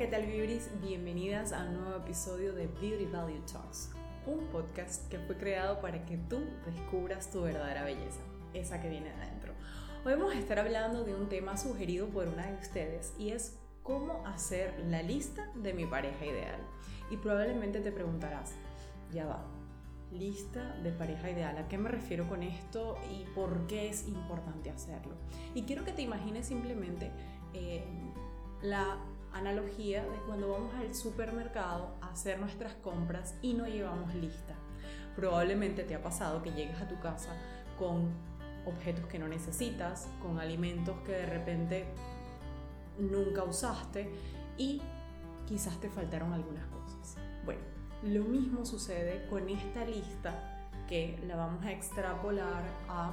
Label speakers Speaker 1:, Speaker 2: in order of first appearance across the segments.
Speaker 1: ¿qué tal Beauties? Bienvenidas a un nuevo episodio de Beauty Value Talks, un podcast que fue creado para que tú descubras tu verdadera belleza, esa que viene de adentro. Hoy vamos a estar hablando de un tema sugerido por una de ustedes y es cómo hacer la lista de mi pareja ideal. Y probablemente te preguntarás, ya va, lista de pareja ideal. ¿A qué me refiero con esto y por qué es importante hacerlo? Y quiero que te imagines simplemente eh, la analogía de cuando vamos al supermercado a hacer nuestras compras y no llevamos lista. Probablemente te ha pasado que llegues a tu casa con objetos que no necesitas, con alimentos que de repente nunca usaste y quizás te faltaron algunas cosas. Bueno, lo mismo sucede con esta lista que la vamos a extrapolar a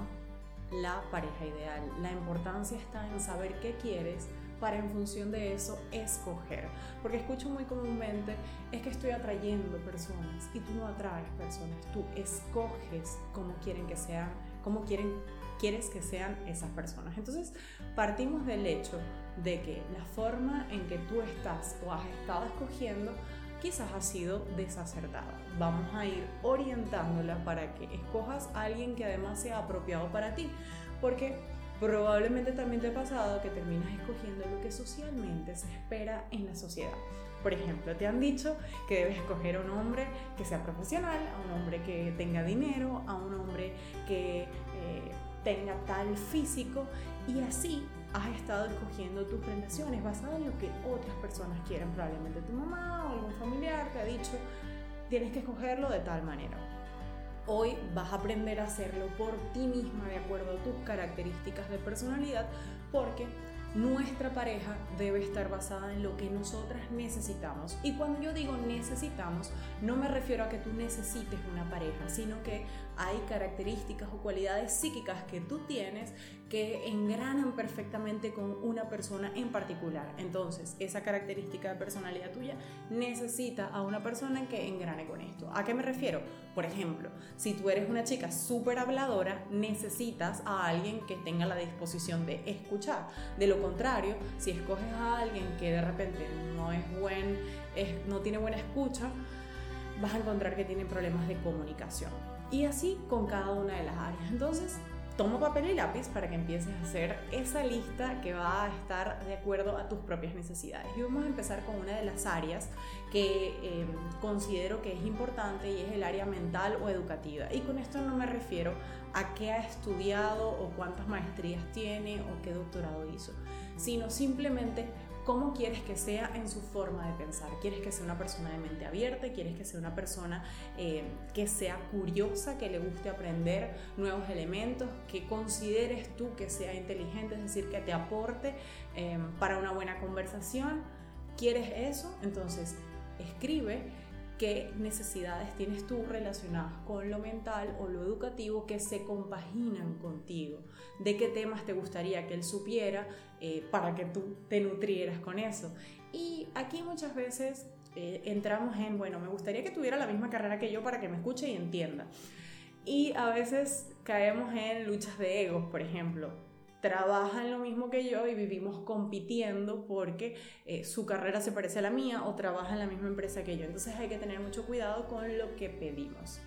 Speaker 1: la pareja ideal. La importancia está en saber qué quieres para en función de eso escoger. Porque escucho muy comúnmente, es que estoy atrayendo personas y tú no atraes personas, tú escoges cómo quieren que sean, cómo quieren, quieres que sean esas personas. Entonces, partimos del hecho de que la forma en que tú estás o has estado escogiendo quizás ha sido desacertada. Vamos a ir orientándola para que escojas a alguien que además sea apropiado para ti. Porque Probablemente también te ha pasado que terminas escogiendo lo que socialmente se espera en la sociedad. Por ejemplo, te han dicho que debes escoger a un hombre que sea profesional, a un hombre que tenga dinero, a un hombre que eh, tenga tal físico y así has estado escogiendo tus relaciones basadas en lo que otras personas quieren. Probablemente tu mamá o algún familiar te ha dicho, tienes que escogerlo de tal manera. Hoy vas a aprender a hacerlo por ti misma de acuerdo a tus características de personalidad porque nuestra pareja debe estar basada en lo que nosotras necesitamos. Y cuando yo digo necesitamos, no me refiero a que tú necesites una pareja, sino que hay características o cualidades psíquicas que tú tienes que engranan perfectamente con una persona en particular. Entonces, esa característica de personalidad tuya necesita a una persona que engrane con esto. ¿A qué me refiero? Por ejemplo, si tú eres una chica súper habladora, necesitas a alguien que tenga la disposición de escuchar. De lo contrario, si escoges a alguien que de repente no es buen, no tiene buena escucha, vas a encontrar que tiene problemas de comunicación. Y así con cada una de las áreas. Entonces, toma papel y lápiz para que empieces a hacer esa lista que va a estar de acuerdo a tus propias necesidades. Y vamos a empezar con una de las áreas que em, considero que es importante y es el área mental o educativa. Y con esto no me refiero a qué ha estudiado o cuántas maestrías tiene o qué doctorado hizo, sino simplemente cómo quieres que sea en su forma de pensar. ¿Quieres que sea una persona de mente abierta? ¿Quieres que sea una persona eh, que sea curiosa, que le guste aprender nuevos elementos, que consideres tú que sea inteligente, es decir, que te aporte eh, para una buena conversación? ¿Quieres eso? Entonces, escribe qué necesidades tienes tú relacionadas con lo mental o lo educativo que se compaginan contigo, de qué temas te gustaría que él supiera eh, para que tú te nutrieras con eso. Y aquí muchas veces eh, entramos en, bueno, me gustaría que tuviera la misma carrera que yo para que me escuche y entienda. Y a veces caemos en luchas de egos, por ejemplo trabajan lo mismo que yo y vivimos compitiendo porque eh, su carrera se parece a la mía o trabaja en la misma empresa que yo. Entonces hay que tener mucho cuidado con lo que pedimos.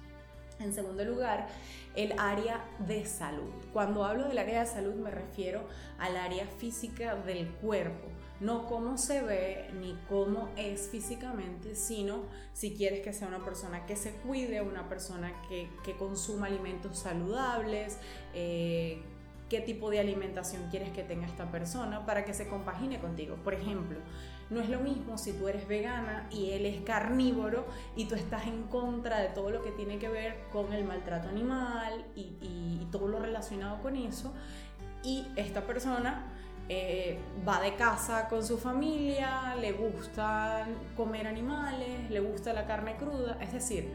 Speaker 1: En segundo lugar, el área de salud. Cuando hablo del área de salud me refiero al área física del cuerpo, no cómo se ve ni cómo es físicamente, sino si quieres que sea una persona que se cuide, una persona que, consuma alimentos saludables, eh, qué tipo de alimentación quieres que tenga esta persona para que se compagine contigo. Por ejemplo, no es lo mismo si tú eres vegana y él es carnívoro y tú estás en contra de todo lo que tiene que ver con el maltrato animal y, todo lo relacionado con eso. Y esta persona eh, va de casa con su familia, le gusta comer animales, le gusta la carne cruda, es decir,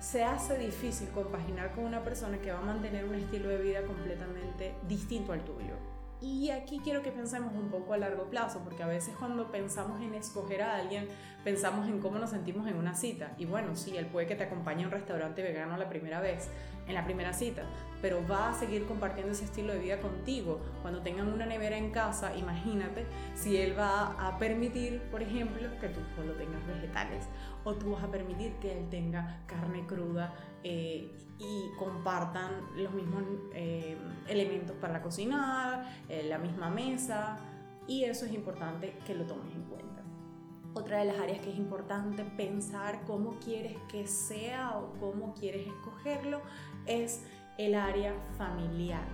Speaker 1: se hace difícil compaginar con una persona que va a mantener un estilo de vida completamente distinto al tuyo. Y aquí quiero que pensemos un poco a largo plazo, porque a veces cuando pensamos en escoger a alguien, pensamos en cómo nos sentimos en una cita. Y bueno, sí, él puede que te acompañe a un restaurante vegano la primera vez, en la primera cita, pero va a seguir compartiendo ese estilo de vida contigo. Cuando tengan una nevera en casa, imagínate si él va a permitir, por ejemplo, que tú solo tengas vegetales o tú vas a permitir que él tenga carne cruda eh, y compartan los mismos eh, elementos para cocinar, eh, la misma mesa y eso es importante que lo tomes en cuenta. Otra de las áreas que es importante pensar cómo quieres que sea o cómo quieres escogerlo es el área familiar.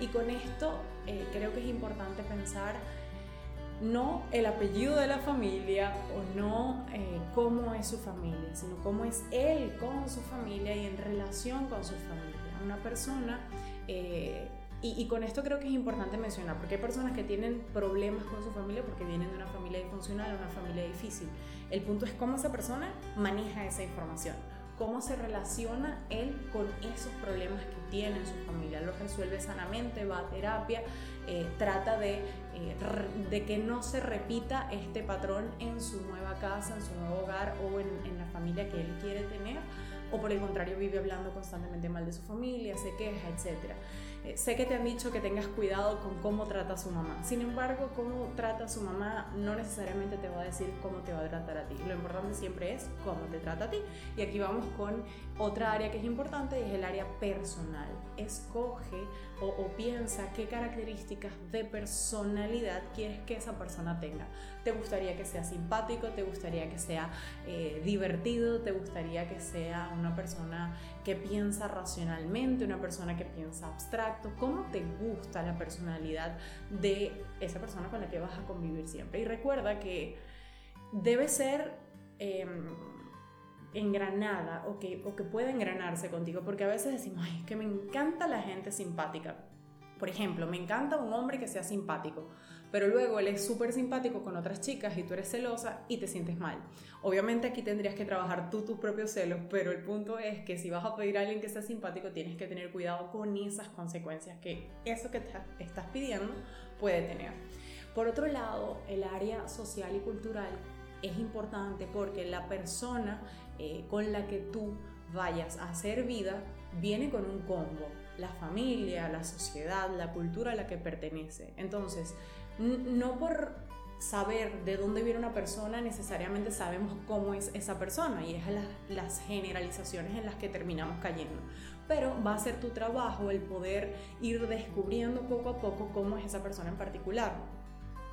Speaker 1: Y con esto eh, creo que es importante pensar no el apellido de la familia o no eh, cómo es su familia, sino cómo es él con su familia y en relación con su familia. Una persona, eh, y, y, con esto creo que es importante mencionar, porque hay personas que tienen problemas con su familia porque vienen de una familia disfuncional o una familia difícil. El punto es cómo esa persona maneja esa información cómo se relaciona él con esos problemas que tiene en su familia. Lo resuelve sanamente, va a terapia, eh, trata de, eh, de, que no se repita este patrón en su nueva casa, en su nuevo hogar o en, en la familia que él quiere tener, o por el contrario vive hablando constantemente mal de su familia, se queja, etc. Eh, sé que te han dicho que tengas cuidado con cómo trata a su mamá. Sin embargo, cómo trata a su mamá no necesariamente te va a decir cómo te va a tratar a ti. Lo importante siempre es cómo te trata a ti. Y aquí vamos con otra área que es importante y es el área personal. Escoge o, o piensa qué características de personalidad quieres que esa persona tenga. ¿Te gustaría que sea simpático? ¿Te gustaría que sea eh, divertido? ¿Te gustaría que sea una persona que piensa racionalmente? ¿Una persona que piensa abstracto? ¿Cómo te gusta la personalidad de esa persona con la que vas a convivir siempre? Y recuerda que debe ser... Em, engranada o que, o que pueda engranarse contigo, porque a veces decimos, ay, que me encanta la gente simpática. Por ejemplo, me encanta un hombre que sea simpático, pero luego él es súper simpático con otras chicas y tú eres celosa y te sientes mal. Obviamente aquí tendrías que trabajar tú tus propios celos, pero el punto es que si vas a pedir a alguien que sea simpático tienes que tener cuidado con esas consecuencias que eso que estás pidiendo puede tener. Por otro lado, el área social y cultural es importante porque la persona eh, con la que tú vayas a hacer vida viene con un combo, la familia, la sociedad, la cultura a la que pertenece. Entonces, no por saber de dónde viene una persona necesariamente sabemos cómo es esa persona y es las, las generalizaciones en las que terminamos cayendo. Pero va a ser tu trabajo el poder ir descubriendo poco a poco cómo es esa persona en particular.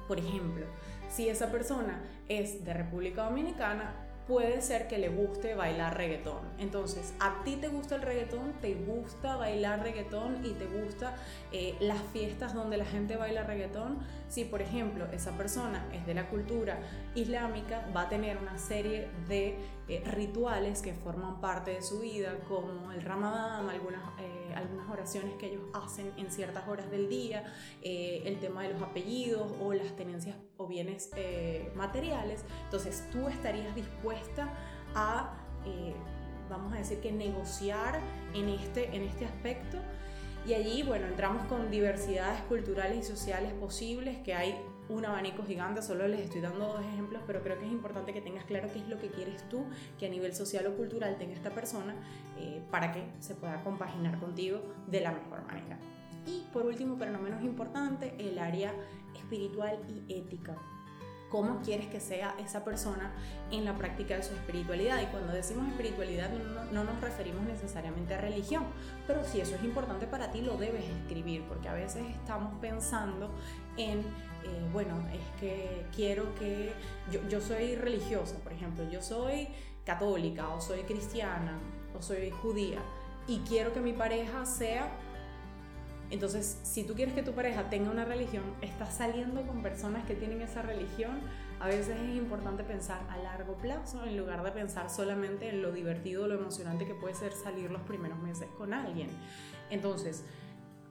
Speaker 1: Por ejemplo, si esa persona es de República Dominicana, puede ser que le guste bailar reggaetón. Entonces, a ti te gusta el reggaetón, te gusta bailar reggaetón y te gusta eh, las fiestas donde la gente baila reggaetón. Si, por ejemplo, esa persona es de la cultura islámica, va a tener una serie de eh, rituales que forman parte de su vida, como el ramadán, algunas, eh, oraciones que ellos hacen en ciertas horas del día, el tema de los apellidos o las tenencias o bienes materiales. Entonces, tú estarías dispuesto a, eh, vamos a decir que negociar en este, en este aspecto. Y allí, bueno, entramos con diversidades culturales y sociales posibles, que hay un abanico gigante, solo les estoy dando dos ejemplos, pero creo que es importante que tengas claro qué es lo que quieres tú, que a nivel social o cultural tenga esta persona, eh, para que se pueda compaginar contigo de la mejor manera. Y por último, pero no menos importante, el área espiritual y ética cómo quieres que sea esa persona en la práctica de su espiritualidad. Y cuando decimos espiritualidad no, nos referimos necesariamente a religión, pero si eso es importante para ti lo debes escribir, porque a veces estamos pensando en, eh, bueno, es que quiero que yo, yo soy religiosa, por ejemplo, yo soy católica o soy cristiana o soy judía y quiero que mi pareja sea entonces, si tú quieres que tu pareja tenga una religión, estás saliendo con personas que tienen esa religión, a veces es importante pensar a largo plazo en lugar de pensar solamente en lo divertido, lo emocionante que puede ser salir los primeros meses con alguien. Entonces,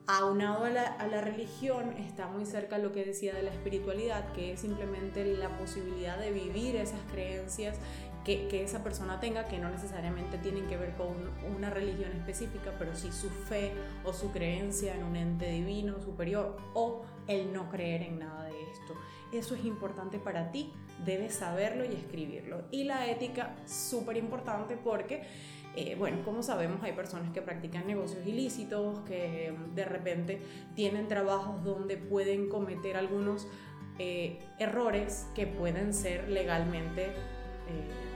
Speaker 1: aunado a la, a la religión está muy cerca lo que decía de la espiritualidad, que es simplemente la posibilidad de vivir esas creencias que, que, esa persona tenga, que no necesariamente tienen que ver con una religión específica, pero sí su fe o su creencia en un ente divino superior o el no creer en nada de esto. Eso es importante para ti, debes saberlo y escribirlo. Y la ética, súper importante porque eh, bueno, como sabemos, hay personas que practican negocios ilícitos, que mm, de repente tienen trabajos donde pueden cometer algunos eh, errores que pueden ser legalmente eh,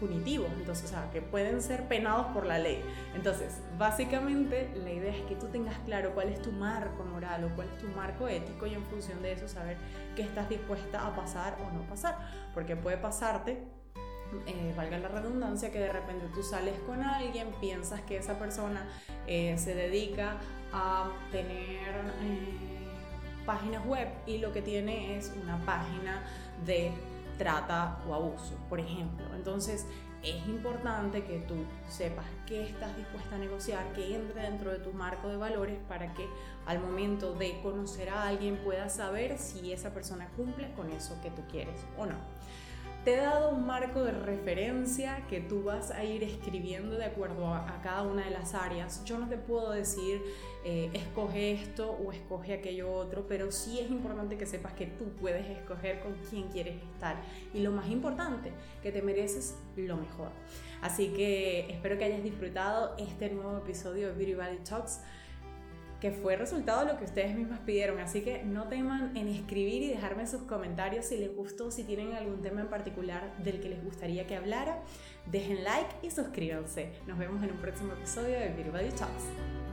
Speaker 1: punitivos, entonces, o sea, que pueden ser penados por la ley. Entonces, básicamente, la idea es que tú tengas claro cuál es tu marco moral o cuál es tu marco ético y en función de eso saber qué estás dispuesta a pasar o no pasar, porque puede pasarte eh, valga la redundancia, que de repente tú sales con alguien, piensas que esa persona eh, se dedica a tener eh, páginas web y lo que tiene es una página de trata o abuso, por ejemplo. Entonces es importante que tú sepas qué estás dispuesta a negociar, que entre dentro de tu marco de valores para que al momento de conocer a alguien puedas saber si esa persona cumple con eso que tú quieres o no te he dado un marco de referencia que tú vas a ir escribiendo de acuerdo a, cada una de las áreas. Yo no te puedo decir eh, escoge esto o escoge aquello otro, pero sí es importante que sepas que tú puedes escoger con quién quieres estar. Y lo más importante, que te mereces lo mejor. Así que espero que hayas disfrutado este nuevo episodio de Beauty Valley Talks que fue resultado de lo que ustedes mismas pidieron. Así que no teman en escribir y dejarme sus comentarios si les gustó, si tienen algún tema en particular del que les gustaría que hablara. Dejen like y suscríbanse. Nos vemos en un próximo episodio de Beauty Talks.